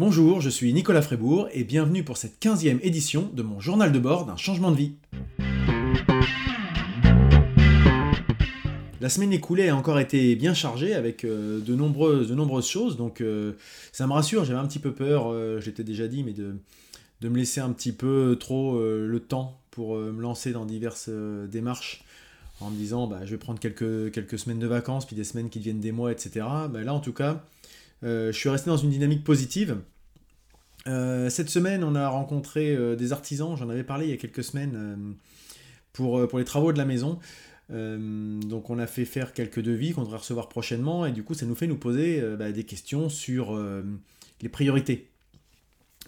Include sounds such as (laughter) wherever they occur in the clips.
Bonjour, je suis Nicolas Frébourg et bienvenue pour cette 15e édition de mon journal de bord d'un changement de vie. La semaine écoulée a encore été bien chargée avec euh, de, nombreuses, de nombreuses choses, donc euh, ça me rassure, j'avais un petit peu peur, euh, je l'étais déjà dit, mais de, me laisser un petit peu trop le temps pour me lancer dans diverses démarches en me disant bah, je vais prendre quelques, quelques semaines de vacances, puis des semaines qui deviennent des mois, etc. Bah, là en tout cas, je suis resté dans une dynamique positive. cette semaine, on a rencontré des artisans, j'en avais parlé il y a quelques semaines pour, les travaux de la maison. Euh, donc on a fait faire quelques devis qu'on devrait recevoir prochainement et du coup ça nous fait nous poser euh, bah, des questions sur euh, les priorités.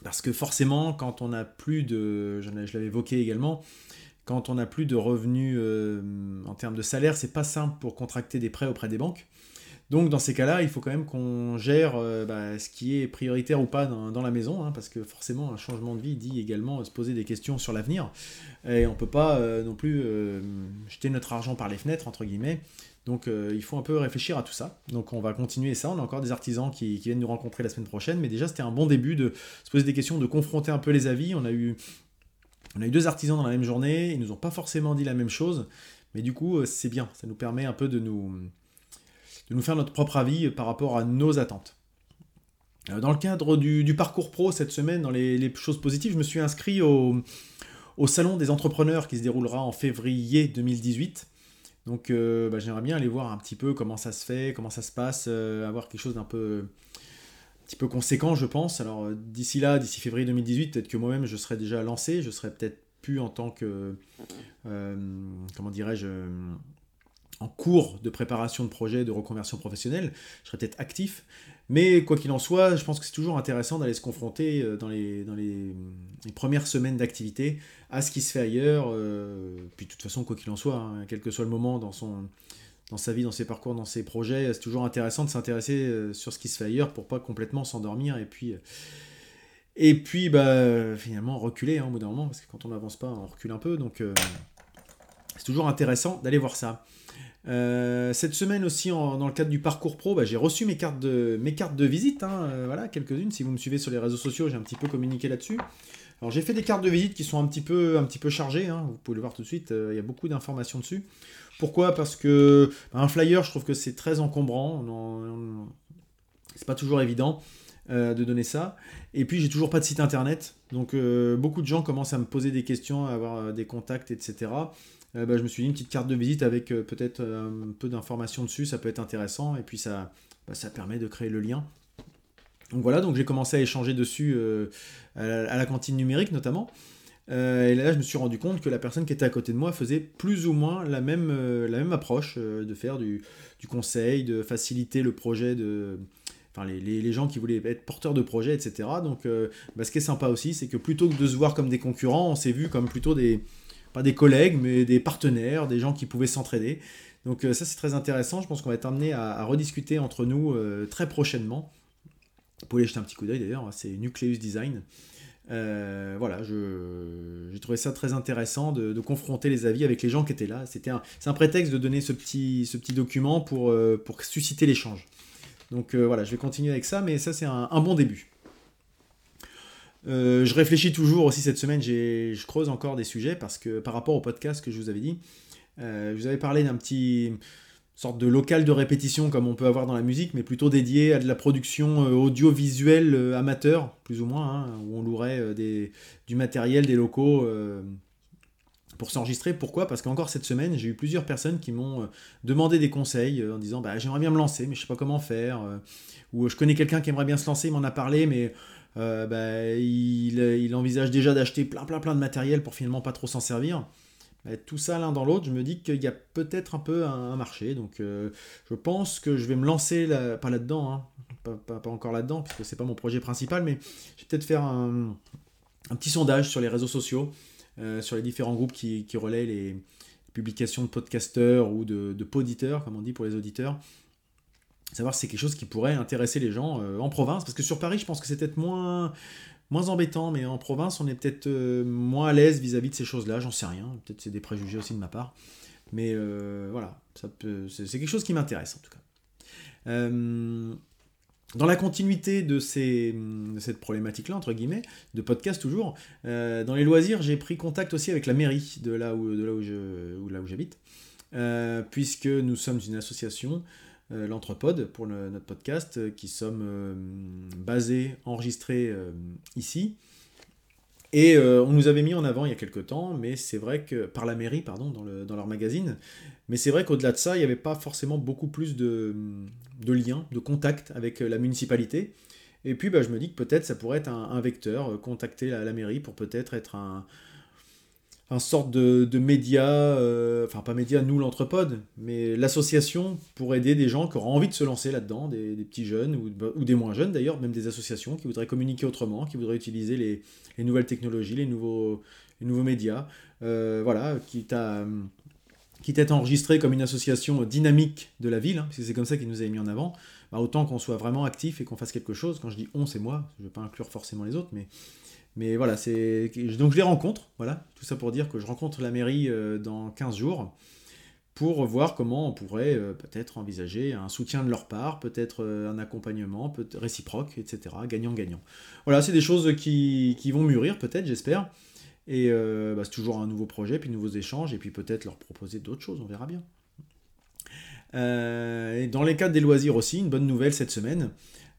Parce que forcément quand on n'a plus de, je quand on n'a plus de revenus en termes de salaire, c'est pas simple pour contracter des prêts auprès des banques. Donc dans ces cas-là, il faut quand même qu'on gère euh, bah, ce qui est prioritaire ou pas dans, la maison, hein, parce que forcément un changement de vie dit également se poser des questions sur l'avenir, et on ne peut pas euh, non plus euh, jeter notre argent par les fenêtres, entre guillemets. Donc il faut un peu réfléchir à tout ça. Donc on va continuer ça, on a encore des artisans qui, viennent nous rencontrer la semaine prochaine, mais déjà c'était un bon début de se poser des questions, de confronter un peu les avis. On a eu, on a eu deux artisans dans la même journée, ils nous ont pas forcément dit la même chose, mais du coup c'est bien, ça nous permet un peu de nous de nous faire notre propre avis par rapport à nos attentes. Euh, dans le cadre du, parcours pro cette semaine, dans les, choses positives, je me suis inscrit au, Salon des entrepreneurs qui se déroulera en février 2018. Donc euh, bah, j'aimerais bien aller voir un petit peu comment ça se fait, comment ça se passe, euh, avoir quelque chose d'un peu un petit peu conséquent, je pense. Alors d'ici là, d'ici février 2018, peut-être que moi-même je serai déjà lancé, je serai peut-être plus en tant que comment dirais-je en cours de préparation de projet de reconversion professionnelle, je serais peut-être actif. Mais quoi qu'il en soit, je pense que c'est toujours intéressant d'aller se confronter euh, dans les, premières semaines d'activité à ce qui se fait ailleurs. Euh, puis de toute façon, quoi qu'il en soit, hein, quel que soit le moment dans, son, dans sa vie, dans ses parcours, dans ses projets, c'est toujours intéressant de s'intéresser euh, sur ce qui se fait ailleurs pour pas complètement s'endormir et puis... Et puis, bah, finalement, reculer hein, au bout d'un moment, parce que quand on n'avance pas, on recule un peu. Donc, c'est toujours intéressant d'aller voir ça. Euh, cette semaine aussi, dans le cadre du parcours pro, bah, j'ai reçu mes cartes de, mes cartes de visite, hein, euh, voilà, quelques-unes. Si vous me suivez sur les réseaux sociaux, j'ai un petit peu communiqué là-dessus. Alors j'ai fait des cartes de visite qui sont un petit peu, un petit peu chargées, hein, vous pouvez le voir tout de suite, euh, il y a beaucoup d'informations dessus. Pourquoi? Parce que bah, un flyer, je trouve que c'est très encombrant, c'est pas toujours évident. de donner ça. Et puis j'ai toujours pas de site internet, donc beaucoup de gens commencent à me poser des questions, à avoir des contacts, etc. Euh, bah, je me suis dit une petite carte de visite avec euh, peut-être euh, un peu d'informations dessus, ça peut être intéressant, et puis ça, bah, ça permet de créer le lien. Donc voilà, donc j'ai commencé à échanger dessus à, la, cantine numérique notamment. et là, je me suis rendu compte que la personne qui était à côté de moi faisait plus ou moins la même, la même approche de faire du, du, conseil, de faciliter le projet de. Enfin, les, les, gens qui voulaient être porteurs de projet, etc. Donc, bah, ce qui est sympa aussi, c'est que plutôt que de se voir comme des concurrents, on s'est vu comme plutôt des, pas des collègues, mais des partenaires, des gens qui pouvaient s'entraider. Donc euh, ça c'est très intéressant, je pense qu'on va être amené à, rediscuter entre nous euh, très prochainement. Vous pouvez jeter un petit coup d'œil d'ailleurs, hein, c'est Nucleus Design. Euh, voilà, j'ai trouvé ça très intéressant de, confronter les avis avec les gens qui étaient là. C'était un, c'est un prétexte de donner ce petit, document pour susciter l'échange. Donc voilà, je vais continuer avec ça, mais ça c'est un bon début. Euh, je réfléchis toujours aussi cette semaine, je creuse encore des sujets parce que par rapport au podcast que je vous avais dit, euh, je vous avais parlé d'un petit sorte de local de répétition comme on peut avoir dans la musique, mais plutôt dédié à de la production euh, audiovisuelle amateur, plus ou moins, hein, où on louerait des, du matériel, des locaux pour s'enregistrer. Pourquoi? Parce qu'encore cette semaine, j'ai eu plusieurs personnes qui m'ont demandé des conseils en disant bah, j'aimerais bien me lancer, mais je sais pas comment faire. ou je connais quelqu'un qui aimerait bien se lancer, il m'en a parlé, mais euh, bah, il, envisage déjà d'acheter plein plein plein de matériel pour finalement pas trop s'en servir. Tout ça l'un dans l'autre, je me dis qu'il y a peut-être un peu un, marché. Donc euh, je pense que je vais me lancer, pas là-dedans, hein, pas, encore là-dedans, parce que c'est pas mon projet principal, mais je vais peut-être faire un, petit sondage sur les réseaux sociaux, euh, sur les différents groupes qui, qui relaient les publications de podcasteurs ou de poditeurs, comme on dit pour les auditeurs, savoir si c'est quelque chose qui pourrait intéresser les gens euh, en province, parce que sur Paris, je pense que c'est peut-être moins, moins embêtant, mais en province, on est peut-être euh, moins à l'aise vis-à-vis de ces choses-là, j'en sais rien, peut-être c'est des préjugés aussi de ma part, mais euh, voilà, ça c'est quelque chose qui m'intéresse en tout cas. dans la continuité de, ces, de cette problématique-là, entre guillemets, de podcast toujours, dans les loisirs, j'ai pris contact aussi avec la mairie de là où, de là où, je, où, là où j'habite, puisque nous sommes une association, l'Entrepode, pour notre podcast, euh, qui sommes euh, basés, enregistrés euh, ici. Et euh, on nous avait mis en avant il y a quelques temps, mais c'est vrai que, par la mairie, pardon, dans, le, dans leur magazine, mais c'est vrai qu'au-delà de ça, il n'y avait pas forcément beaucoup plus de, liens, de contacts avec la municipalité. Et puis bah, je me dis que peut-être ça pourrait être un, vecteur, euh, contacter la, la mairie pour peut-être être un, un sorte de, de média, euh, enfin pas média, nous l'entrepode, mais l'association pour aider des gens qui auraient envie de se lancer là-dedans, des, des petits jeunes ou, ou des moins jeunes d'ailleurs, même des associations qui voudraient communiquer autrement, qui voudraient utiliser les, les nouvelles technologies, les nouveaux, les nouveaux médias, euh, voilà, quitte à enregistré comme une association dynamique de la ville, hein, parce que c'est comme ça qu'ils nous avaient mis en avant, bah, autant qu'on soit vraiment actif et qu'on fasse quelque chose. Quand je dis on, c'est moi, je ne vais pas inclure forcément les autres, mais, mais voilà, c'est. Donc je les rencontre, voilà, tout ça pour dire que je rencontre la mairie euh, dans 15 jours pour voir comment on pourrait euh, peut-être envisager un soutien de leur part, peut-être euh, un accompagnement peut réciproque, etc. Gagnant-gagnant. Voilà, c'est des choses qui, vont mûrir, peut-être, j'espère. Et bah, c'est toujours un nouveau projet, puis de nouveaux échanges, et puis peut-être leur proposer d'autres choses, on verra bien. Et dans les cadres des loisirs aussi, une bonne nouvelle cette semaine.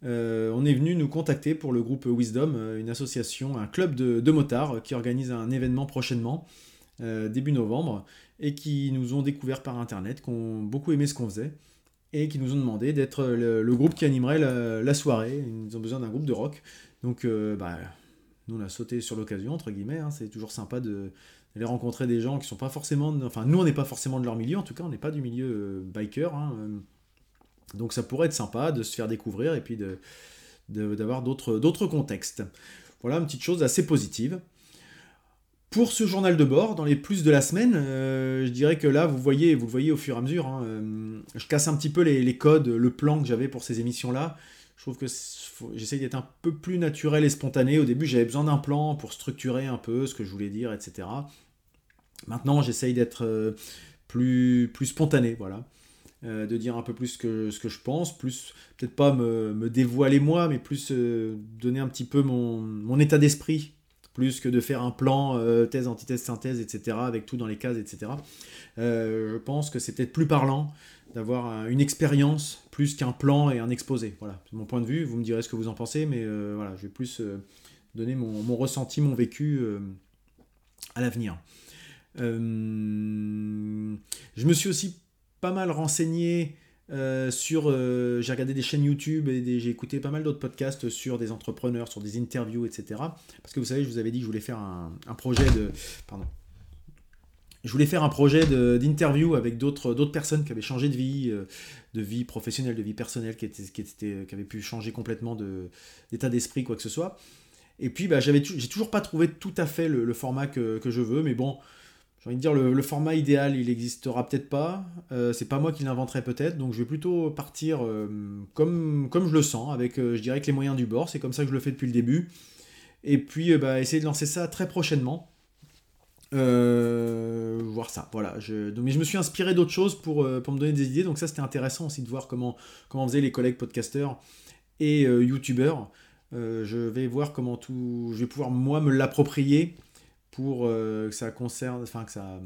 Euh, on est venu nous contacter pour le groupe Wisdom, euh, une association, un club de, motards qui organise un événement prochainement, euh, début novembre, et qui nous ont découvert par internet, qui ont beaucoup aimé ce qu'on faisait, et qui nous ont demandé d'être le, groupe qui animerait la, soirée. Ils ont besoin d'un groupe de rock. Donc, euh, bah, nous on a sauté sur l'occasion, entre guillemets, hein. c'est toujours sympa de rencontrer des gens qui sont pas forcément, enfin nous on n'est pas forcément de leur milieu, en tout cas on n'est pas du milieu euh, biker, hein. Donc ça pourrait être sympa de se faire découvrir et puis de d'avoir d'autres contextes. Voilà une petite chose assez positive. Pour ce journal de bord, dans les plus de la semaine, euh, je dirais que là, vous voyez, vous le voyez au fur et à mesure, hein, euh, je casse un petit peu les, les codes, le plan que j'avais pour ces émissions-là. Je trouve que j'essaye d'être un peu plus naturel et spontané. Au début, j'avais besoin d'un plan pour structurer un peu ce que je voulais dire, etc. Maintenant, j'essaye d'être euh, plus, plus spontané, voilà. Euh, de dire un peu plus que, ce que je pense, plus peut-être pas me, me, dévoiler moi, mais plus euh, donner un petit peu mon, mon état d'esprit, plus que de faire un plan, euh, thèse, antithèse, synthèse, etc., avec tout dans les cases, etc. Je pense que c'est peut-être plus parlant d'avoir une expérience plus qu'un plan et un exposé. Voilà, c'est mon point de vue, vous me direz ce que vous en pensez, mais voilà, je vais plus donner mon, mon, ressenti, mon vécu à l'avenir. Je me suis aussi pas mal renseigné euh, sur. Euh, j'ai regardé des chaînes YouTube et j'ai écouté pas mal d'autres podcasts sur des entrepreneurs, sur des interviews, etc. Parce que vous savez, je vous avais dit que je voulais faire un, projet de. Pardon. Je voulais faire un projet d'interview avec d'autres personnes qui avaient changé de vie, euh, de vie professionnelle, de vie personnelle, qui, était, qui, était, qui avaient pu changer complètement d'état d'esprit, quoi que ce soit. Et puis, bah, j'ai toujours pas trouvé tout à fait le, format que, je veux, mais bon, j'ai envie de dire, le, format idéal, il n'existera peut-être pas. Euh, c'est pas moi qui l'inventerai peut-être. Donc je vais plutôt partir euh, comme, je le sens, avec, euh, je dirais, que les moyens du bord. C'est comme ça que je le fais depuis le début. Et puis, bah, essayer de lancer ça très prochainement. Voir ça, voilà. Mais je me suis inspiré d'autres choses pour, pour me donner des idées. Donc ça, c'était intéressant aussi de voir comment, comment faisaient les collègues podcasteurs et youtubeurs. je vais voir comment tout... Je vais pouvoir, moi, me l'approprier pour euh, que ça concerne, enfin que ça,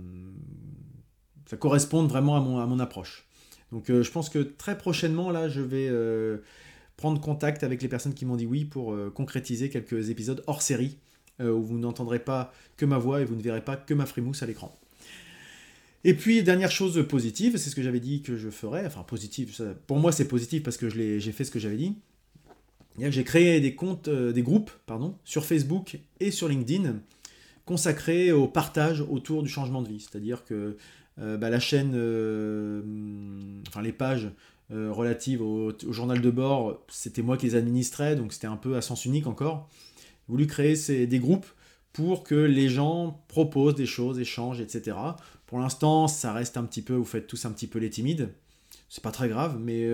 ça corresponde vraiment à mon, à mon approche. Donc euh, je pense que très prochainement, là, je vais euh, prendre contact avec les personnes qui m'ont dit oui pour concrétiser quelques épisodes hors série, où vous n'entendrez pas que ma voix et vous ne verrez pas que ma frimousse à l'écran. Et puis, dernière chose positive, c'est ce que j'avais dit que je ferais, enfin positive, pour moi c'est positif parce que j'ai fait ce que j'avais dit. J'ai créé des comptes, des groupes, pardon, sur Facebook et sur LinkedIn consacré au partage autour du changement de vie. C'est-à-dire que euh, bah, la chaîne, euh, enfin les pages euh, relatives au, journal de bord, c'était moi qui les administrais, donc c'était un peu à sens unique encore. J'ai voulu créer des groupes pour que les gens proposent des choses, échangent, etc. Pour l'instant, ça reste un petit peu, vous faites tous un petit peu les timides. C'est pas très grave, mais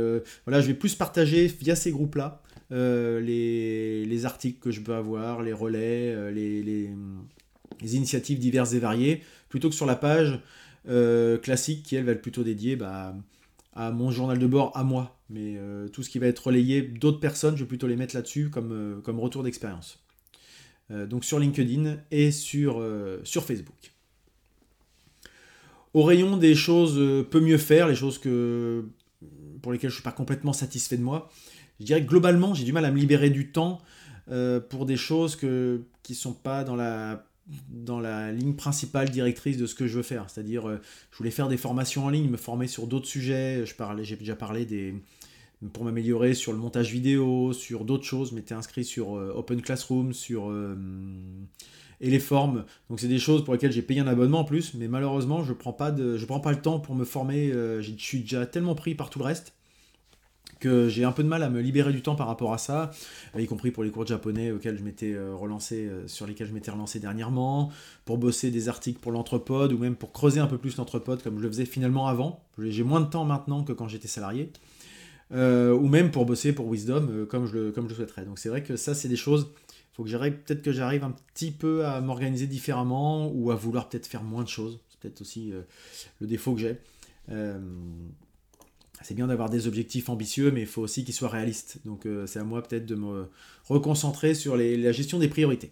voilà, je vais plus partager via ces groupes-là les, les, articles que je peux avoir, les relais, les, les initiatives diverses et variées, plutôt que sur la page euh, classique qui, elle, va être plutôt dédiée bah, à mon journal de bord à moi. Mais tout ce qui va être relayé d'autres personnes, je vais plutôt les mettre là-dessus comme, comme retour d'expérience. donc sur LinkedIn et sur, sur Facebook. Au rayon des choses peu mieux faire, les choses que, pour lesquelles je ne suis pas complètement satisfait de moi, je dirais que globalement, j'ai du mal à me libérer du temps pour des choses que, qui ne sont pas dans la dans la ligne principale directrice de ce que je veux faire. C'est-à-dire, euh, je voulais faire des formations en ligne, me former sur d'autres sujets. J'ai déjà parlé des pour m'améliorer sur le montage vidéo, sur d'autres choses. Je m'étais inscrit sur euh, Open Classroom, sur euh, et les formes. Donc c'est des choses pour lesquelles j'ai payé un abonnement en plus, mais malheureusement je prends prends pas le temps pour me former. je suis déjà tellement pris par tout le reste j'ai un peu de mal à me libérer du temps par rapport à ça, euh, y compris pour les cours de japonais auxquels je m'étais euh, relancé, euh, sur lesquels je m'étais relancé dernièrement, pour bosser des articles pour l'entrepode ou même pour creuser un peu plus l'entrepode comme je le faisais finalement avant. J'ai moins de temps maintenant que quand j'étais salarié. ou même pour bosser pour Wisdom comme, je le, comme je souhaiterais. Donc c'est vrai que ça, c'est des choses, il faut que j'arrive, peut-être que j'arrive un petit peu à m'organiser différemment ou à vouloir peut-être faire moins de choses. C'est peut-être aussi le défaut que j'ai c'est bien d'avoir des objectifs ambitieux, mais il faut aussi qu'ils soient réalistes. Donc euh, c'est à moi peut-être de me reconcentrer sur la gestion des priorités.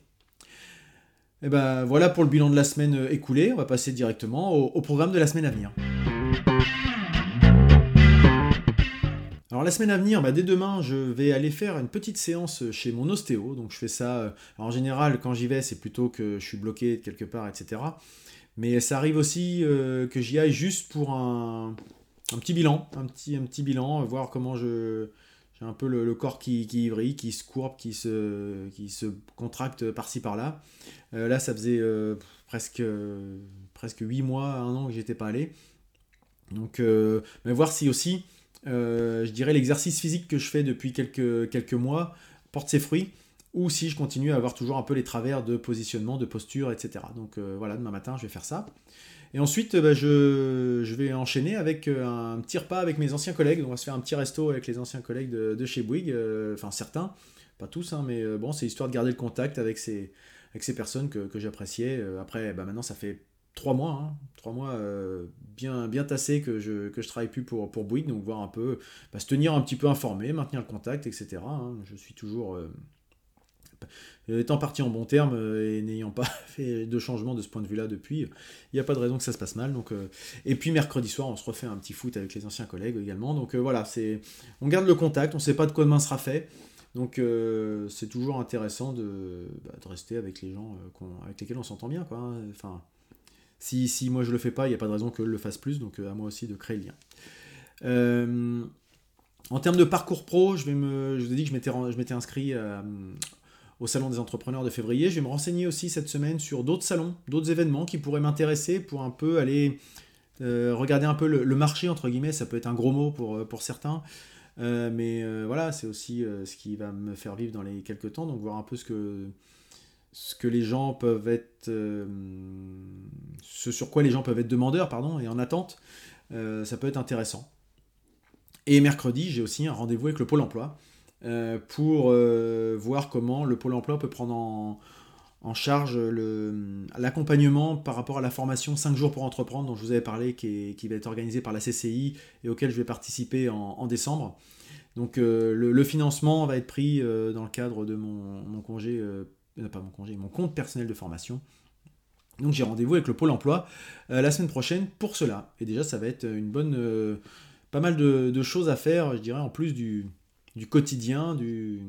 Et eh ben voilà pour le bilan de la semaine euh, écoulée. On va passer directement au, programme de la semaine à venir. Alors la semaine à venir, bah, dès demain, je vais aller faire une petite séance chez mon ostéo. Donc je fais ça, euh, en général, quand j'y vais, c'est plutôt que je suis bloqué quelque part, etc. Mais ça arrive aussi que j'y aille juste pour un, un petit bilan, un petit, un petit bilan, voir comment je j'ai un peu le, corps qui, qui vrille, qui se courbe, qui se, qui se contracte par-ci par-là. Euh, là, ça faisait euh, presque, presque 8 mois, un an que j'étais pas allé. Donc, euh, mais voir si aussi, je dirais, l'exercice physique que je fais depuis quelques, quelques mois porte ses fruits, ou si je continue à avoir toujours un peu les travers de positionnement, de posture, etc. Donc voilà, demain matin, je vais faire ça. Et ensuite, bah, je, vais enchaîner avec euh, un petit repas avec mes anciens collègues. on va se faire un petit resto avec les anciens collègues de, chez Bouygues. Euh, enfin, certains, pas tous, hein, mais euh, bon, c'est histoire de garder le contact avec ces, avec ces personnes que, j'appréciais. Après, bah, maintenant, ça fait trois mois, hein, trois mois bien, bien tassés que je, que je travaille plus pour, pour Bouygues. Donc, voir un peu, bah, se tenir un petit peu informé, maintenir le contact, etc. Hein. Je suis toujours étant parti en bon terme euh, et n'ayant pas (laughs) fait de changement de ce point de vue-là depuis, il n'y a pas de raison que ça se passe mal. Donc, euh, et puis mercredi soir, on se refait un petit foot avec les anciens collègues également. Donc euh, voilà, c'est, on garde le contact, on ne sait pas de quoi demain sera fait. Donc c'est toujours intéressant de, bah, de, rester avec les gens avec lesquels on s'entend bien. Quoi, hein. Enfin, si, moi je le fais pas, il n'y a pas de raison que le fasse plus. Donc à moi aussi de créer le lien. en termes de parcours pro, je, vous ai dit que je m'étais, je m'étais inscrit au Salon des entrepreneurs de février. Je vais me renseigner aussi cette semaine sur d'autres salons, d'autres événements qui pourraient m'intéresser pour un peu aller euh, regarder un peu le, marché, entre guillemets, ça peut être un gros mot pour, euh, pour certains. Euh, mais voilà, c'est aussi ce qui va me faire vivre dans les quelques temps, donc voir un peu ce que, ce que les gens peuvent être. ce sur quoi les gens peuvent être demandeurs, pardon, et en attente, ça peut être intéressant. Et mercredi, j'ai aussi un rendez-vous avec le Pôle emploi. Euh, pour euh, voir comment le Pôle emploi peut prendre en, charge l'accompagnement par rapport à la formation 5 jours pour entreprendre dont je vous avais parlé, qui, qui va être organisée par la CCI et auquel je vais participer en, décembre. Donc euh, le, financement va être pris dans le cadre de mon, congé, pas mon congé, mon compte personnel de formation. Donc j'ai rendez-vous avec le Pôle Emploi la semaine prochaine pour cela. Et déjà ça va être une bonne, pas mal de, choses à faire, je dirais, en plus du, du quotidien, de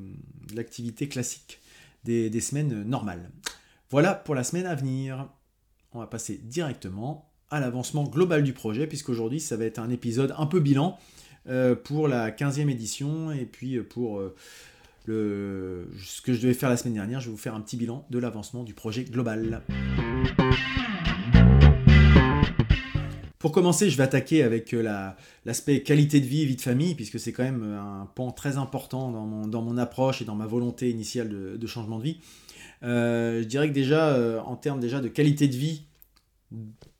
l'activité classique des, semaines normales. Voilà pour la semaine à venir. On va passer directement à l'avancement global du projet, puisqu'aujourd'hui ça va être un épisode un peu bilan euh, pour la 15e édition, et puis euh, pour euh, ce que je devais faire la semaine dernière, je vais vous faire un petit bilan de l'avancement du projet global. Pour commencer, je vais attaquer avec euh, l'aspect qualité de vie vie de famille, puisque c'est quand même euh, un pan très important dans mon, approche et dans ma volonté initiale de, changement de vie. Euh, je dirais que déjà, en termes déjà de qualité de vie,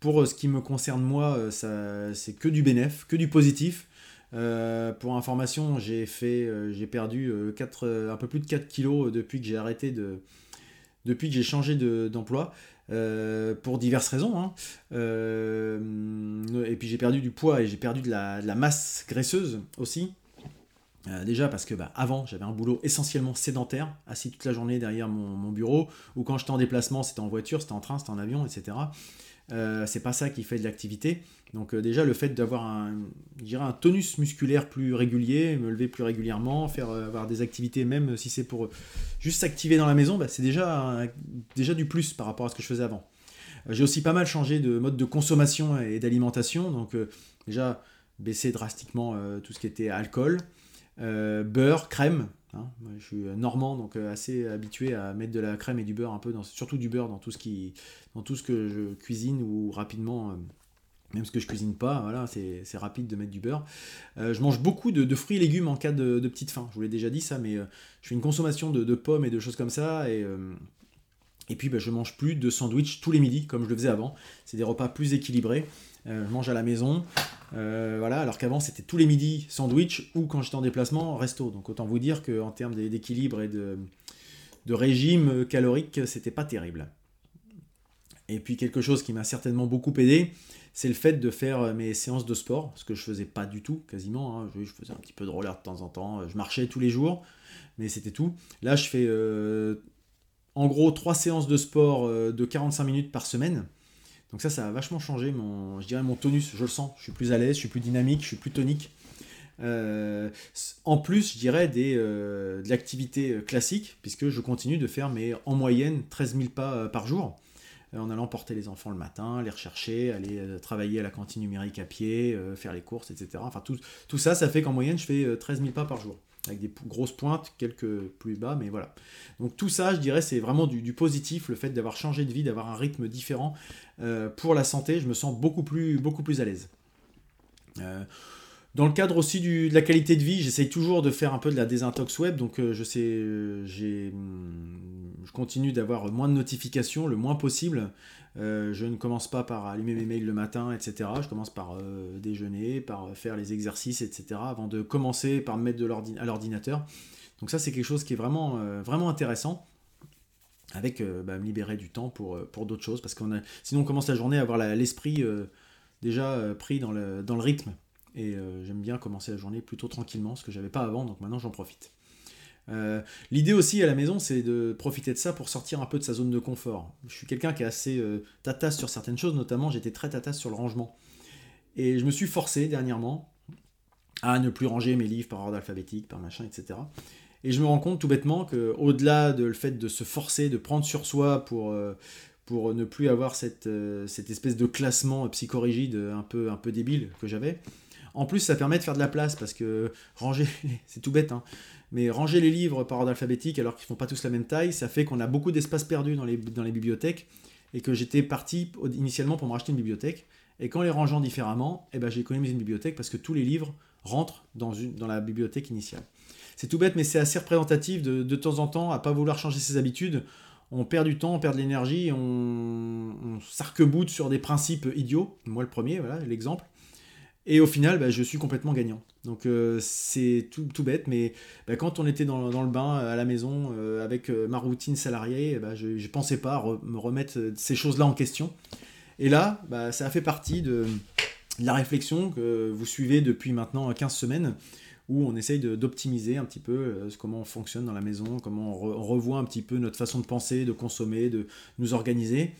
pour ce qui me concerne moi, c'est que du bénéf, que du positif. pour information, j'ai perdu 4, un peu plus de 4 kilos depuis que j'ai arrêté de, depuis que j'ai changé d'emploi. pour diverses raisons. Hein. et puis j'ai perdu du poids et j'ai perdu de la, masse graisseuse aussi. déjà parce que bah, avant j'avais un boulot essentiellement sédentaire, assis toute la journée derrière mon, mon bureau, ou quand j'étais en déplacement c'était en voiture, c'était en train, c'était en avion, etc. Euh, c'est pas ça qui fait de l'activité. Donc euh, déjà le fait d'avoir un, un tonus musculaire plus régulier, me lever plus régulièrement, faire euh, avoir des activités même si c'est pour juste s'activer dans la maison, bah, c'est déjà, déjà du plus par rapport à ce que je faisais avant. J'ai aussi pas mal changé de mode de consommation et d'alimentation, donc déjà baissé drastiquement tout ce qui était alcool, beurre, crème, Hein. je suis normand, donc euh, assez habitué à mettre de la crème et du beurre, un peu dans, surtout du beurre dans tout ce, que je cuisine ou rapidement, euh, même ce que je cuisine pas, voilà, c'est rapide de mettre du beurre. Euh, je mange beaucoup de, fruits et légumes en cas de, petite faim, je vous l'ai déjà dit ça, mais je fais une consommation de, pommes et de choses comme ça, et, puis bah, je mange plus de sandwich tous les midis, comme je le faisais avant. C'est des repas plus équilibrés. Je mange à la maison, euh, voilà, alors qu'avant c'était tous les midis sandwich ou quand j'étais en déplacement resto. Donc autant vous dire qu'en termes d'équilibre et de, régime calorique, c'était pas terrible. Et puis quelque chose qui m'a certainement beaucoup aidé, c'est le fait de faire mes séances de sport, ce que je faisais pas du tout quasiment. Hein. Je, faisais un petit peu de roller de temps en temps, je marchais tous les jours, mais c'était tout. Là je fais euh, en gros trois séances de sport euh, de 45 minutes par semaine. Donc ça, ça a vachement changé mon, mon tonus, je le sens. Je suis plus à l'aise, je suis plus dynamique, je suis plus tonique. Euh, en plus, je dirais des, euh, de l'activité classique, puisque je continue de faire mes, en moyenne 13 000 pas euh, par jour, en allant porter les enfants le matin, les rechercher, aller travailler à la cantine numérique à pied, faire les courses, etc. Enfin, tout, tout ça, ça fait qu'en moyenne, je fais 13 000 pas par jour avec des grosses pointes, quelques plus bas, mais voilà. Donc tout ça, je dirais, c'est vraiment du, positif, le fait d'avoir changé de vie, d'avoir un rythme différent. Euh, pour la santé, je me sens beaucoup plus, beaucoup plus à l'aise. Euh, dans le cadre aussi de la qualité de vie, j'essaye toujours de faire un peu de la désintox web, donc euh, je sais, j'ai, hum, je continue d'avoir moins de notifications, le moins possible. Euh, je ne commence pas par allumer mes mails le matin, etc. Je commence par euh, déjeuner, par faire les exercices, etc. avant de commencer par me mettre de à l'ordinateur. Donc ça, c'est quelque chose qui est vraiment, euh, vraiment intéressant avec bah, me libérer du temps pour, pour d'autres choses parce qu'on a sinon on commence la journée à avoir l'esprit déjà pris dans le, dans le rythme et j'aime bien commencer la journée plutôt tranquillement ce que j'avais pas avant donc maintenant j'en profite euh, l'idée aussi à la maison, c'est de profiter de ça pour sortir un peu de sa zone de confort. Je suis quelqu'un qui est assez euh, tatasse sur certaines choses, notamment j'étais très tatasse sur le rangement. Et je me suis forcé dernièrement à ne plus ranger mes livres par ordre alphabétique, par machin, etc. Et je me rends compte tout bêtement que au-delà de le fait de se forcer, de prendre sur soi pour, euh, pour ne plus avoir cette, cette espèce de classement psychorigide un peu, un peu débile que j'avais, en plus ça permet de faire de la place parce que ranger, (laughs) c'est tout bête, hein, mais ranger les livres par ordre alphabétique alors qu'ils font pas tous la même taille, ça fait qu'on a beaucoup d'espace perdu dans les, bibliothèques et que j'étais parti initialement pour me racheter une bibliothèque. Et qu'en les rangeant différemment, eh ben, j'ai économisé une bibliothèque parce que tous les livres rentrent dans, la bibliothèque initiale. C'est tout bête, mais c'est assez représentatif de, de temps en temps à pas vouloir changer ses habitudes. On perd du temps, on perd de l'énergie, on, on sur des principes idiots. Moi le premier, voilà l'exemple. Et au final, bah, je suis complètement gagnant. Donc euh, c'est tout, tout, bête, mais bah, quand on était dans, dans, le bain à la maison euh, avec euh, ma routine salariée, bah, je ne pensais pas me remettre ces choses-là en question. Et là, bah, ça a fait partie de, la réflexion que vous suivez depuis maintenant 15 semaines, où on essaye d'optimiser un petit peu comment on fonctionne dans la maison, comment on, revoit un petit peu notre façon de penser, de consommer, de nous organiser.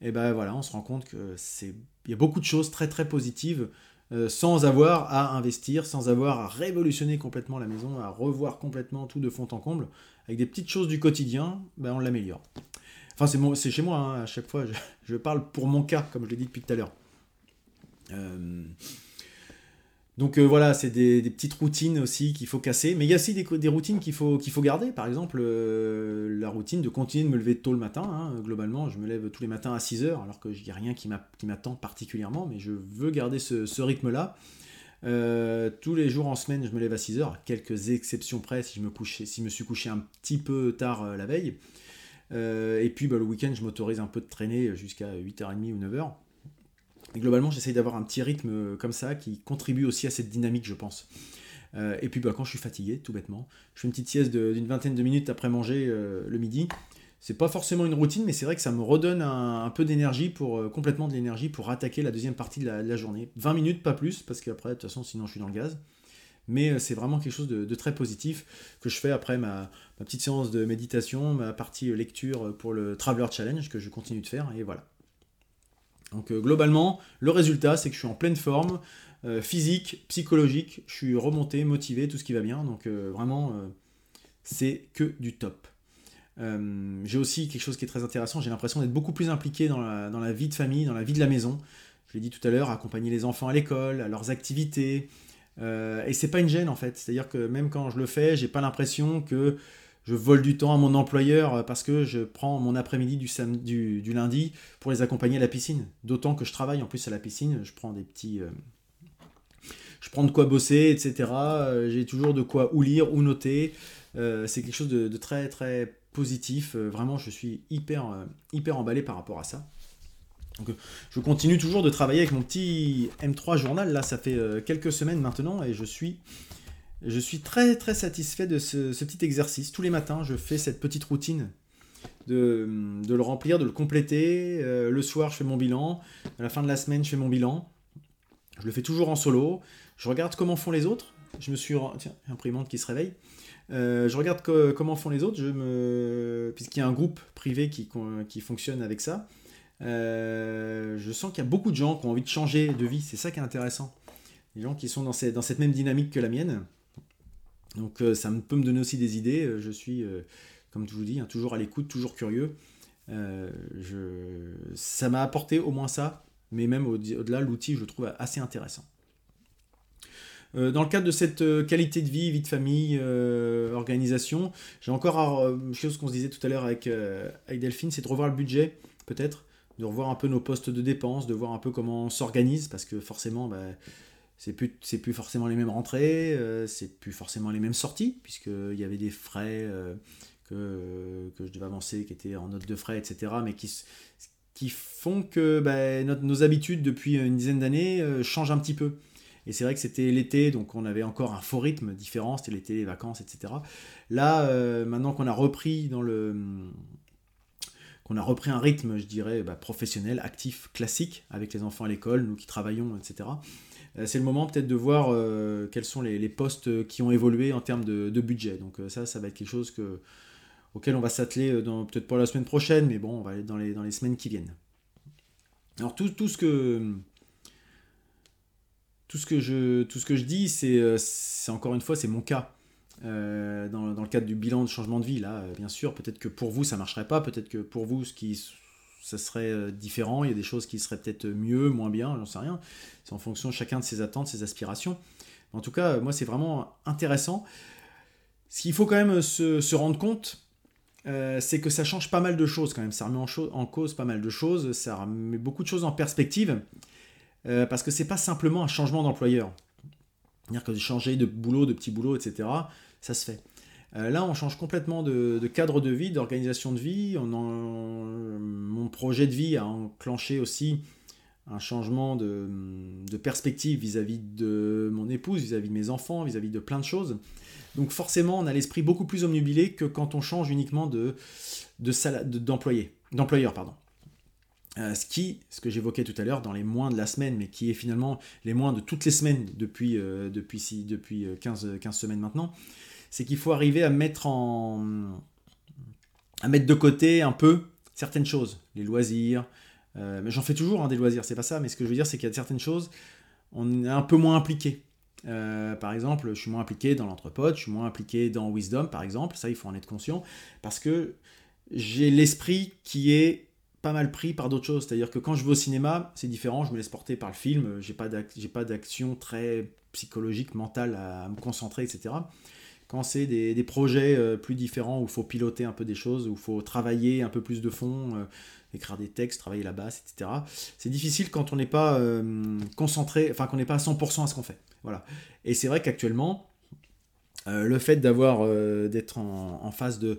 Et ben voilà, on se rend compte que c'est il y a beaucoup de choses très très positives euh, sans avoir à investir, sans avoir à révolutionner complètement la maison, à revoir complètement tout de fond en comble. Avec des petites choses du quotidien, ben on l'améliore. Enfin, c'est chez moi, hein, à chaque fois, je, parle pour mon cas, comme je l'ai dit depuis tout à l'heure. Euh, donc euh, voilà, c'est des, petites routines aussi qu'il faut casser, mais il y a aussi des, routines qu'il faut, garder. Par exemple, euh, la routine de continuer de me lever tôt le matin. Hein. Globalement, je me lève tous les matins à 6 heures, alors que je dis rien qui m'attend particulièrement, mais je veux garder ce, rythme-là. Euh, tous les jours en semaine, je me lève à 6 heures, quelques exceptions près si je me, couchais, si je me suis couché un petit peu tard la veille. et puis bah, le week-end, je m'autorise un peu de traîner jusqu'à 8h30 ou 9h. Et globalement, j'essaye d'avoir un petit rythme euh, comme ça qui contribue aussi à cette dynamique, je pense. Euh, et puis bah, quand je suis fatigué, tout bêtement, je fais une petite sieste d'une vingtaine de minutes après manger euh, le midi. c'est pas forcément une routine, mais c'est vrai que ça me redonne un, peu d'énergie pour complètement de l'énergie pour attaquer la deuxième partie de la, journée. 20 minutes, pas plus, parce qu'après, de toute façon, sinon je suis dans le gaz. Mais c'est vraiment quelque chose de, très positif que je fais après ma, petite séance de méditation, ma partie lecture pour le Traveler Challenge que je continue de faire, et voilà. Donc globalement, le résultat, c'est que je suis en pleine forme, physique, psychologique, je suis remonté, motivé, tout ce qui va bien. Donc vraiment, c'est que du top. Euh, j'ai aussi quelque chose qui est très intéressant, j'ai l'impression d'être beaucoup plus impliqué dans la, vie de famille, dans la vie de la maison. Je l'ai dit tout à l'heure, accompagner les enfants à l'école, à leurs activités. Euh, et c'est pas une gêne en fait. C'est-à-dire que même quand je le fais, j'ai pas l'impression que je vole du temps à mon employeur parce que je prends mon après-midi du, lundi pour les accompagner à la piscine. D'autant que je travaille en plus à la piscine, je prends des petits. Euh, je prends de quoi bosser, etc. j'ai toujours de quoi ou lire ou noter. c'est quelque chose de, très très positif. Euh, vraiment, je suis hyper, euh, hyper emballé par rapport à ça. Euh, je continue toujours de travailler avec mon petit M3 journal. Là, ça fait quelques semaines maintenant et je suis, je suis très très satisfait de ce, petit exercice. Tous les matins, je fais cette petite routine de, le remplir, de le compléter. le soir, je fais mon bilan. À la fin de la semaine, je fais mon bilan. Je le fais toujours en solo. Je regarde comment font les autres. Je me suis... Tiens, imprimante qui se réveille. Euh, je regarde comment font les autres, je me... puisqu'il y a un groupe privé qui, qui fonctionne avec ça. Euh, je sens qu'il y a beaucoup de gens qui ont envie de changer de vie, c'est ça qui est intéressant. Les gens qui sont dans cette même dynamique que la mienne. Donc euh, ça peut me donner aussi des idées. Je suis, comme je vous dis, hein, toujours à l'écoute, toujours curieux. Ça m'a apporté au moins ça, mais même au-delà, l'outil, je le trouve assez intéressant. Euh, dans le cadre de cette euh, qualité de vie, vie de famille, euh, organisation, j'ai encore une chose qu'on se disait tout à l'heure avec, Delphine, c'est de revoir le budget, peut-être, de revoir un peu nos postes de dépenses, de voir un peu comment on s'organise, parce que forcément, bah, c'est plus, plus forcément les mêmes rentrées, c'est plus forcément les mêmes sorties, puisqu'il y avait des frais que, je devais avancer, qui étaient en note de frais, etc., mais qui, qui font que bah, nos habitudes depuis une dizaine d'années changent un petit peu. Et c'est vrai que c'était l'été, donc on avait encore un faux rythme différent, c'était l'été, les vacances, etc. Là, euh, maintenant qu'on a repris dans le qu'on a repris un rythme, je dirais, bah, professionnel, actif, classique, avec les enfants à l'école, nous qui travaillons, etc. Euh, c'est le moment peut-être de voir euh, quels sont les, postes qui ont évolué en termes de, budget. Donc ça, ça va être quelque chose que, auquel on va s'atteler peut-être pas la semaine prochaine, mais bon, on va aller dans les, semaines qui viennent. Alors tout, ce que tout ce que je, tout ce que je dis, c'est, euh, encore une fois, c'est mon cas. Euh, dans, le cadre du bilan de changement de vie, là, euh, bien sûr, peut-être que pour vous, ça marcherait pas, peut-être que pour vous, ce qui, ça serait différent, il y a des choses qui seraient peut-être mieux, moins bien, j'en sais rien. C'est en fonction de chacun de ses attentes, ses aspirations. En tout cas, moi, c'est vraiment intéressant. Ce qu'il faut quand même se, rendre compte, c'est que ça change pas mal de choses quand même. Ça remet en, en, cause pas mal de choses, ça remet beaucoup de choses en perspective. Euh, parce que c'est pas simplement un changement d'employeur. C'est-à-dire que changer de boulot, de petit boulot, etc., ça se fait. Euh, là, on change complètement de, cadre de vie, d'organisation de vie. On mon projet de vie a enclenché aussi un changement de, perspective vis-à-vis de mon épouse, vis-à-vis de mes enfants, vis-à-vis de plein de choses. Donc forcément, on a l'esprit beaucoup plus omnubilé que quand on change uniquement de, d'employeur. Pardon. Euh, ce qui, ce que j'évoquais tout à l'heure, dans les moins de la semaine, mais qui est finalement les moins de toutes les semaines depuis, euh, depuis, depuis 15, euh, 15 semaines maintenant, c'est qu'il faut arriver à mettre, en, à mettre de côté un peu certaines choses, les loisirs. mais j'en fais toujours hein, des loisirs, c'est pas ça, mais ce que je veux dire, c'est qu'il y a certaines choses, on est un peu moins impliqué. par exemple, je suis moins impliqué dans l'entrepote, je suis moins impliqué dans Wisdom, par exemple, ça il faut en être conscient, parce que j'ai l'esprit qui est pas mal pris par d'autres choses. C'est-à-dire que quand je vais au cinéma, c'est différent, je me laisse porter par le film, j'ai pas d'action très psychologique, mentale à me concentrer, etc. Quand c'est des, projets euh, plus différents où il faut piloter un peu des choses, où il faut travailler un peu plus de fond, euh, écrire des textes, travailler la basse, etc. C'est difficile quand on n'est pas euh, concentré, enfin qu'on n'est pas à 100% à ce qu'on fait. Voilà. Et c'est vrai qu'actuellement, le fait d'être en, en, phase de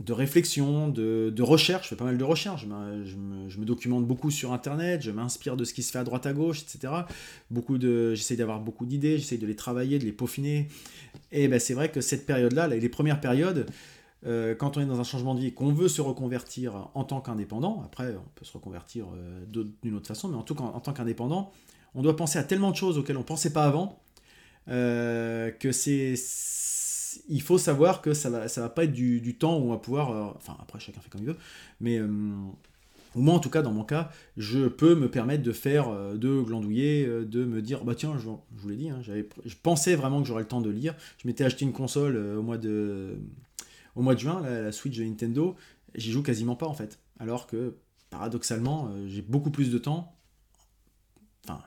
de réflexion, de, recherche, je fais pas mal de recherche, je me, documente beaucoup sur Internet, je m'inspire de ce qui se fait à droite à gauche, etc. Beaucoup de, j'essaie d'avoir beaucoup d'idées, j'essaie de les travailler, de les peaufiner. Et ben c'est vrai que cette période-là, les premières périodes, euh, quand on est dans un changement de vie et qu'on veut se reconvertir en tant qu'indépendant, après on peut se reconvertir euh, d'une autre façon, mais en tout cas en tant qu'indépendant, on doit penser à tellement de choses auxquelles on ne pensait pas avant, euh, que c'est il faut savoir que ça va ça va pas être du, temps où on va pouvoir enfin après chacun fait comme il veut mais ou moi en tout cas dans mon cas je peux me permettre de faire de glandouiller de me dire bah tiens je, vous l'ai dit hein, je pensais vraiment que j'aurais le temps de lire je m'étais acheté une console au mois de juin, la, Switch de Nintendo, j'y joue quasiment pas en fait. Alors que paradoxalement, euh, j'ai beaucoup plus de temps. Enfin,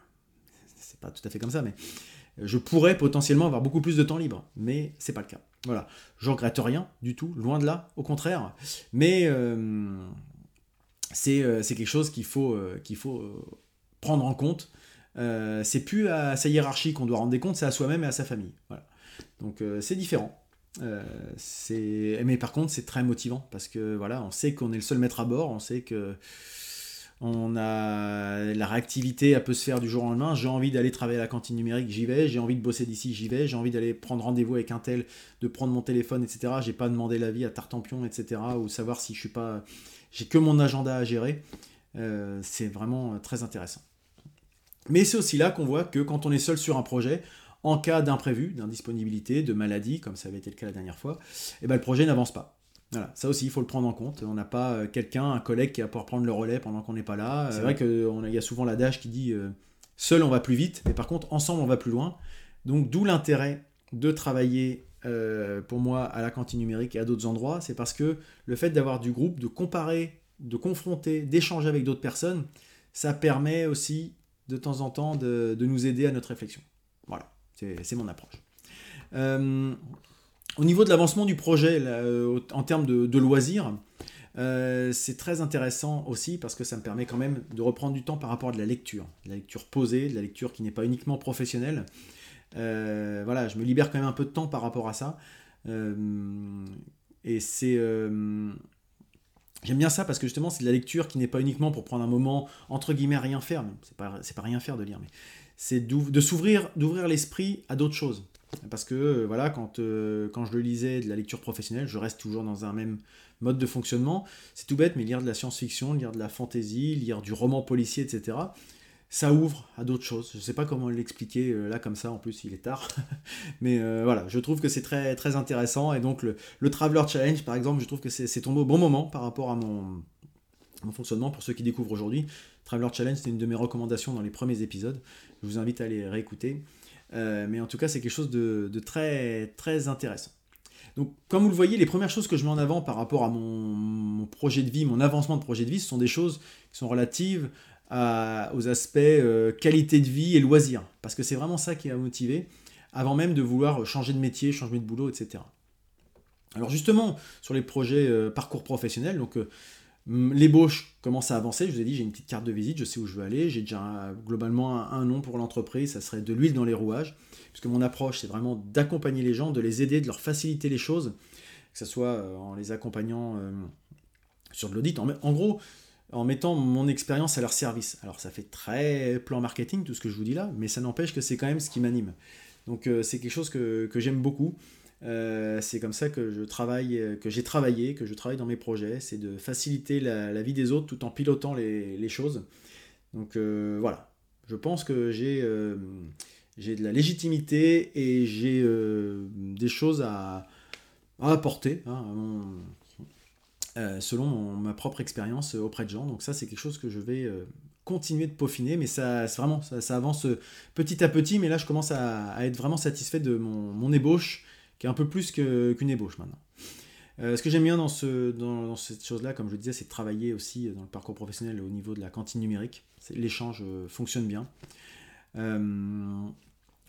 c'est pas tout à fait comme ça, mais je pourrais potentiellement avoir beaucoup plus de temps libre, mais c'est pas le cas. Voilà, je regrette rien du tout, loin de là, au contraire. Mais euh, euh, c'est quelque chose qu'il faut, qu'il faut prendre en compte. c'est plus à sa hiérarchie qu'on doit rendre des comptes, c'est à soi-même et à sa famille. Voilà. Donc c'est différent. Euh, mais par contre, c'est très motivant parce que voilà, on sait qu'on est le seul maître à bord, on sait que on a la réactivité, elle peut se faire du jour au lendemain. J'ai envie d'aller travailler à la cantine numérique, j'y vais. J'ai envie de bosser d'ici, j'y vais. J'ai envie d'aller prendre rendez-vous avec un tel, de prendre mon téléphone, etc. J'ai pas demandé l'avis à Tartampion, etc. Ou savoir si je suis pas, j'ai que mon agenda à gérer. Euh, c'est vraiment très intéressant. Mais c'est aussi là qu'on voit que quand on est seul sur un projet, en cas d'imprévu, d'indisponibilité, de maladie, comme ça avait été le cas la dernière fois, eh ben, le projet n'avance pas. Voilà, ça aussi, il faut le prendre en compte. On n'a pas euh, quelqu'un, un collègue qui va pouvoir prendre le relais pendant qu'on n'est pas là. C'est vrai qu'il y a souvent l'adage qui dit euh, seul on va plus vite, mais par contre ensemble on va plus loin. Donc d'où l'intérêt de travailler euh, pour moi à la cantine numérique et à d'autres endroits, c'est parce que le fait d'avoir du groupe, de comparer, de confronter, d'échanger avec d'autres personnes, ça permet aussi de temps en temps de nous aider à notre réflexion. Voilà. C'est mon approche. Euh, au niveau de l'avancement du projet, euh, en termes de, loisirs, euh, c'est très intéressant aussi parce que ça me permet quand même de reprendre du temps par rapport à de la lecture. De la lecture posée, de la lecture qui n'est pas uniquement professionnelle. voilà, je me libère quand même un peu de temps par rapport à ça. et c'est. J'aime bien ça parce que justement, c'est de la lecture qui n'est pas uniquement pour prendre un moment, entre guillemets, rien faire. C'est pas, pas rien faire de lire, mais c'est de s'ouvrir, d'ouvrir l'esprit à d'autres choses. Parce que euh, voilà, quand, euh, quand je le lisais de la lecture professionnelle, je reste toujours dans un même mode de fonctionnement. C'est tout bête, mais lire de la science-fiction, lire de la fantasy, lire du roman policier, etc., ça ouvre à d'autres choses. Je ne sais pas comment l'expliquer euh, là comme ça, en plus il est tard. (laughs) mais voilà, je trouve que c'est très, très intéressant. Et donc le, le Traveler Challenge, par exemple, je trouve que c'est tombé au bon moment par rapport à mon, mon fonctionnement. Pour ceux qui découvrent aujourd'hui, Traveler Challenge, c'est une de mes recommandations dans les premiers épisodes. Je vous invite à aller réécouter. Euh, mais en tout cas, c'est quelque chose de, très, très intéressant. Donc, comme vous le voyez, les premières choses que je mets en avant par rapport à mon, projet de vie, mon avancement de projet de vie, ce sont des choses qui sont relatives aux aspects euh, qualité de vie et loisirs. Parce que c'est vraiment ça qui m'a motivé, avant même de vouloir changer de métier, changer de boulot, etc. Alors justement, sur les projets euh, parcours professionnel, donc l'ébauche commence à avancer, je vous ai dit j'ai une petite carte de visite, je sais où je veux aller, j'ai déjà globalement un, nom pour l'entreprise, ça serait de l'huile dans les rouages, puisque mon approche c'est vraiment d'accompagner les gens, de les aider, de leur faciliter les choses, que ce soit euh, en les accompagnant euh, sur de l'audit, en, gros en mettant mon expérience à leur service. Alors ça fait très plan marketing tout ce que je vous dis là, mais ça n'empêche que c'est quand même ce qui m'anime. Donc euh, c'est quelque chose que j'aime beaucoup. Euh, c'est comme ça que je travaille, euh, que j'ai travaillé, que je travaille dans mes projets, c'est de faciliter la, vie des autres tout en pilotant les, choses. Donc euh, voilà, je pense que j'ai j'ai de la légitimité et j'ai des choses à, apporter hein, selon ma propre expérience auprès de gens. Donc ça, c'est quelque chose que je vais continuer de peaufiner, mais ça, vraiment, ça, avance petit à petit. Mais là, je commence à, être vraiment satisfait de mon ébauche qui est un peu plus qu'une ébauche maintenant. Euh, ce que j'aime bien dans, ce, dans, cette chose-là, comme je le disais, c'est de travailler aussi dans le parcours professionnel au niveau de la cantine numérique. L'échange euh, fonctionne bien. Euh,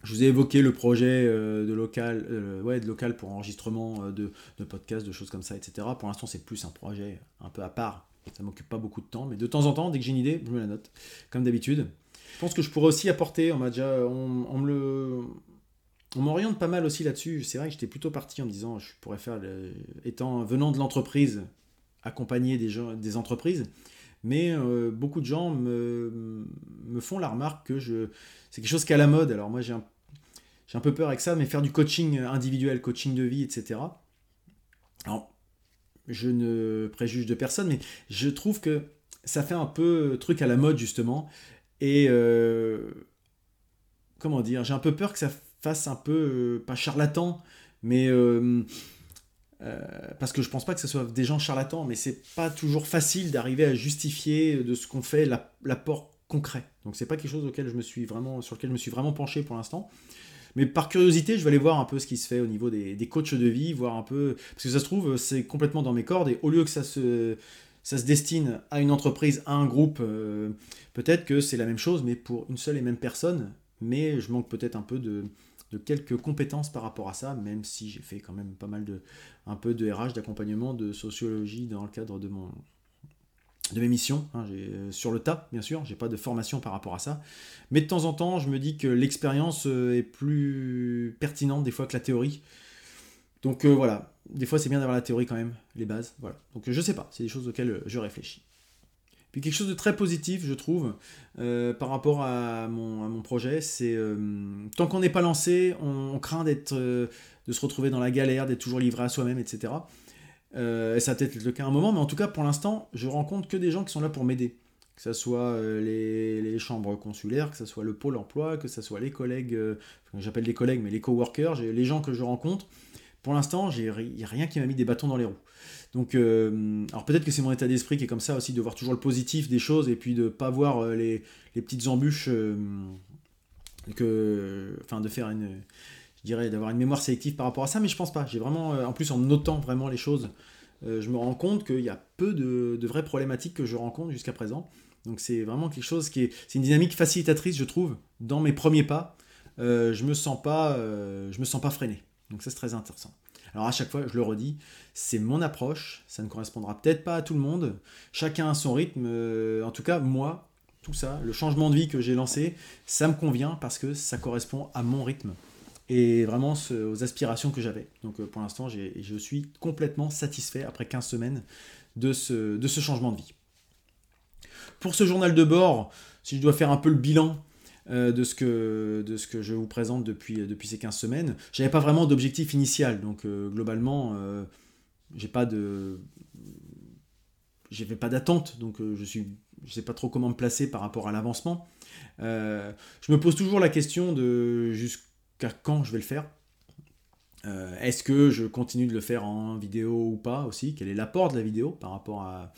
je vous ai évoqué le projet de, local, ouais, de local pour enregistrement de, podcasts, de choses comme ça, etc. Pour l'instant, c'est plus un projet un peu à part. Ça m'occupe pas beaucoup de temps, mais de temps en temps, dès que j'ai une idée, je me la note, comme d'habitude. Je pense que je pourrais aussi apporter, on m'a déjà, on me le, on m'oriente pas mal aussi là-dessus. C'est vrai que j'étais plutôt parti en me disant je pourrais faire, étant venant de l'entreprise, accompagner des, gens, des entreprises. Mais euh, beaucoup de gens me, font la remarque que je, c'est quelque chose qui est à la mode. Alors moi j'ai un, j'ai un peu peur avec ça, mais faire du coaching individuel, coaching de vie, etc. Alors je ne préjuge de personne, mais je trouve que ça fait un peu truc à la mode justement. Et comment dire, j'ai un peu peur que ça fasse un peu, pas charlatan, mais parce que je pense pas que ce soit des gens charlatans, mais c'est pas toujours facile d'arriver à justifier de ce qu'on fait l'apport concret. Donc c'est pas quelque chose auquel je me suis vraiment, sur lequel je me suis vraiment penché pour l'instant. Mais par curiosité, je vais aller voir un peu ce qui se fait au niveau des, des coachs de vie, voir un peu. Parce que ça se trouve, c'est complètement dans mes cordes. Et au lieu que ça se, ça se destine à une entreprise, à un groupe, euh, peut-être que c'est la même chose, mais pour une seule et même personne. Mais je manque peut-être un peu de, de, quelques compétences par rapport à ça, même si j'ai fait quand même pas mal de. un peu de RH, d'accompagnement, de sociologie dans le cadre de mon, de mes missions, hein, euh, sur le tas, bien sûr, j'ai pas de formation par rapport à ça. Mais de temps en temps, je me dis que l'expérience euh, est plus pertinente des fois que la théorie. Donc euh, voilà, des fois c'est bien d'avoir la théorie quand même, les bases. Voilà. Donc je sais pas, c'est des choses auxquelles je réfléchis. Puis quelque chose de très positif, je trouve, par rapport à mon, projet, c'est tant qu'on n'est pas lancé, on, craint d'être, de se retrouver dans la galère, d'être toujours livré à soi-même, etc. Euh, ça peut-être être le cas à un moment, mais en tout cas, pour l'instant, je rencontre que des gens qui sont là pour m'aider. Que ce soit euh, les, chambres consulaires, que ce soit le pôle emploi, que ce soit les collègues, euh, j'appelle les collègues, mais les coworkers, les gens que je rencontre. Pour l'instant, il n'y a rien qui m'a mis des bâtons dans les roues. Donc, alors peut-être que c'est mon état d'esprit qui est comme ça aussi, de voir toujours le positif des choses et puis de ne pas voir les, les, petites embûches, que, enfin de faire une je dirais, d'avoir une mémoire sélective par rapport à ça, mais je pense pas. J'ai vraiment, euh, en plus, en notant vraiment les choses, euh, je me rends compte qu'il y a peu de, vraies problématiques que je rencontre jusqu'à présent. Donc c'est vraiment quelque chose qui est, c'est une dynamique facilitatrice, je trouve, dans mes premiers pas. Euh, je me sens pas, me sens pas freiné. Donc ça c'est très intéressant. Alors à chaque fois, je le redis, c'est mon approche. Ça ne correspondra peut-être pas à tout le monde. Chacun a son rythme. en tout cas, moi, tout ça, le changement de vie que j'ai lancé, ça me convient parce que ça correspond à mon rythme et vraiment aux aspirations que j'avais. Donc euh, pour l'instant, je suis complètement satisfait après 15 semaines de ce changement de vie. Pour ce journal de bord, si je dois faire un peu le bilan euh, de, ce que, de ce que je vous présente depuis, depuis ces 15 semaines, j'avais pas vraiment d'objectif initial. Donc euh, globalement, j'ai pas de. Pas d'attente, donc je suis je sais pas trop comment me placer par rapport à l'avancement. je me pose toujours la question de jusqu'à quand je vais le faire. Euh, est-ce que je continue de le faire en vidéo ou pas aussi? Quel est l'apport de la vidéo par rapport, à,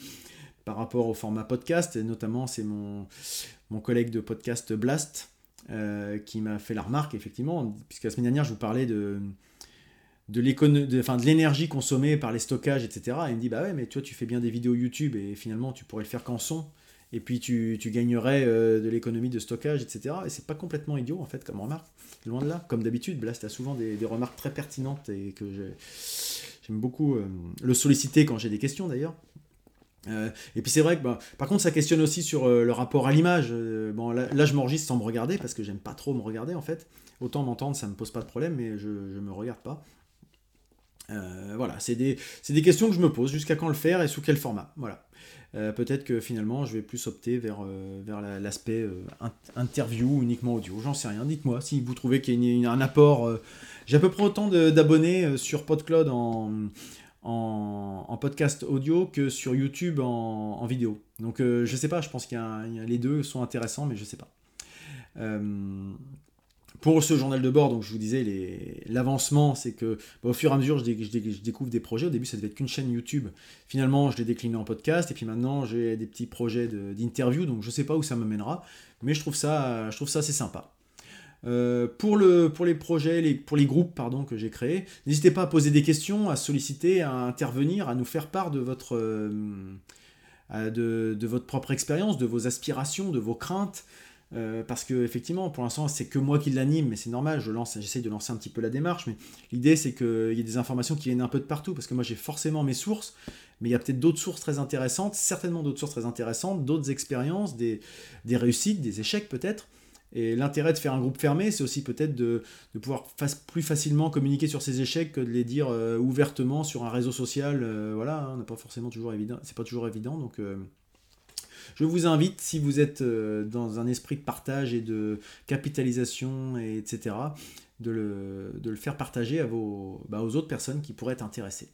par rapport au format podcast Et notamment, c'est mon, mon collègue de podcast Blast euh, qui m'a fait la remarque, effectivement, puisque la semaine dernière, je vous parlais de, de l'énergie consommée par les stockages, etc. Et il me dit, bah ouais, mais toi, tu fais bien des vidéos YouTube et finalement, tu pourrais le faire qu'en son et puis tu, gagnerais euh, de l'économie de stockage, etc. Et c'est pas complètement idiot en fait comme remarque, loin de là. Comme d'habitude, Blast a souvent des, remarques très pertinentes et que j'aime beaucoup euh, le solliciter quand j'ai des questions d'ailleurs. Euh, et puis c'est vrai que bah, par contre ça questionne aussi sur le rapport à l'image. bon là, je m'enregistre sans me regarder parce que j'aime pas trop me regarder en fait. Autant m'entendre ça me pose pas de problème mais je, me regarde pas. voilà, c'est des, des, questions que je me pose, jusqu'à quand le faire et sous quel format. Voilà. Euh, peut-être que finalement je vais plus opter vers, euh, vers l'aspect euh, interview uniquement audio. J'en sais rien. Dites-moi si vous trouvez qu'il y a un apport. J'ai à peu près autant d'abonnés sur PodCloud en, en, podcast audio que sur YouTube en, vidéo. Donc je sais pas, je pense qu'il les deux sont intéressants, mais je sais pas. Pour ce journal de bord, donc je vous disais, l'avancement, c'est que bah, au fur et à mesure, je, découvre des projets. Au début, ça devait être qu'une chaîne YouTube. Finalement, je l'ai décliné en podcast. Et puis maintenant, j'ai des petits projets d'interview. Donc je sais pas où ça me mènera. Mais je trouve ça, je trouve ça assez sympa. Euh, pour, le, pour les projets, pour les groupes pardon, que j'ai créés, n'hésitez pas à poser des questions, à solliciter, à intervenir, à nous faire part de votre, euh, de, votre propre expérience, de vos aspirations, de vos craintes. Euh, parce que effectivement, pour l'instant, c'est que moi qui l'anime, mais c'est normal. Je lance, j'essaye de lancer un petit peu la démarche, mais l'idée c'est qu'il y ait des informations qui viennent un peu de partout, parce que moi j'ai forcément mes sources, mais il y a peut-être d'autres sources très intéressantes, certainement d'autres sources très intéressantes, d'autres expériences, des, réussites, des échecs peut-être. Et l'intérêt de faire un groupe fermé, c'est aussi peut-être de, pouvoir plus facilement communiquer sur ces échecs que de les dire euh, ouvertement sur un réseau social. Euh, voilà, hein, n'est pas forcément toujours évident. C'est pas toujours évident, donc je vous invite, si vous êtes euh, dans un esprit de partage et de capitalisation, etc., de le, faire partager à vos, bah, aux autres personnes qui pourraient être intéressées.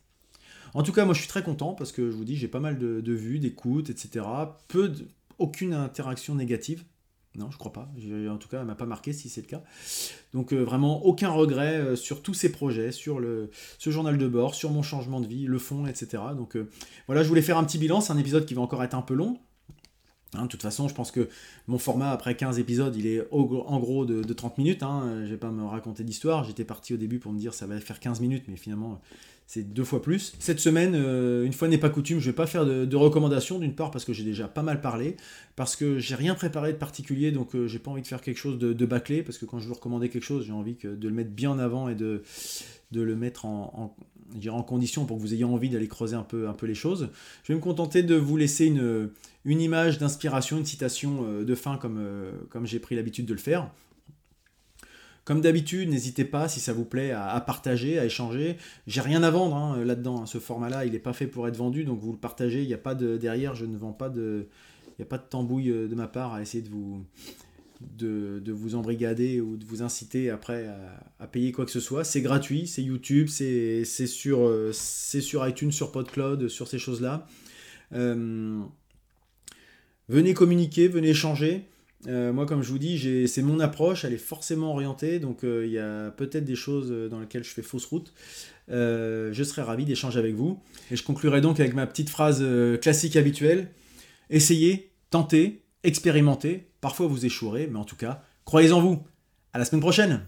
En tout cas, moi je suis très content parce que je vous dis, j'ai pas mal de, vues, d'écoutes, etc. Peu de, aucune interaction négative. Non, je crois pas. En tout cas, elle m'a pas marqué si c'est le cas. Donc euh, vraiment aucun regret euh, sur tous ces projets, sur le, ce journal de bord, sur mon changement de vie, le fond, etc. Donc euh, voilà, je voulais faire un petit bilan. C'est un épisode qui va encore être un peu long. Hein, de toute façon, je pense que mon format après 15 épisodes, il est en gros de, 30 minutes. Hein. Je vais pas me raconter d'histoire. J'étais parti au début pour me dire ça va faire 15 minutes, mais finalement, c'est deux fois plus. Cette semaine, euh, une fois n'est pas coutume, je vais pas faire de, recommandations, d'une part parce que j'ai déjà pas mal parlé, parce que j'ai rien préparé de particulier, donc euh, j'ai pas envie de faire quelque chose de, bâclé, parce que quand je veux recommander quelque chose, j'ai envie de le mettre bien en avant et de, le mettre en, condition pour que vous ayez envie d'aller creuser un peu, un peu les choses. Je vais me contenter de vous laisser une, une image d'inspiration, une citation euh, de fin comme, comme j'ai pris l'habitude de le faire. Comme d'habitude, n'hésitez pas, si ça vous plaît, à, partager, à échanger. J'ai rien à vendre hein, là-dedans. Hein. Ce format-là, il n'est pas fait pour être vendu, donc vous le partagez. Il n'y a pas de derrière, je ne vends pas de, il n'y a pas de tambouille euh, de ma part à essayer de vous, de, vous embrigader ou de vous inciter après à, payer quoi que ce soit. C'est gratuit, c'est YouTube, c'est sur, euh, sur iTunes, sur PodCloud, sur ces choses-là. Euh, venez communiquer, venez échanger. Euh, moi, comme je vous dis, c'est mon approche, elle est forcément orientée, donc il y a peut-être des choses dans lesquelles je fais fausse route. je serais ravi d'échanger avec vous. Et je conclurai donc avec ma petite phrase classique habituelle. Essayez, tentez, expérimentez. Parfois vous échouerez, mais en tout cas, croyez en vous. À la semaine prochaine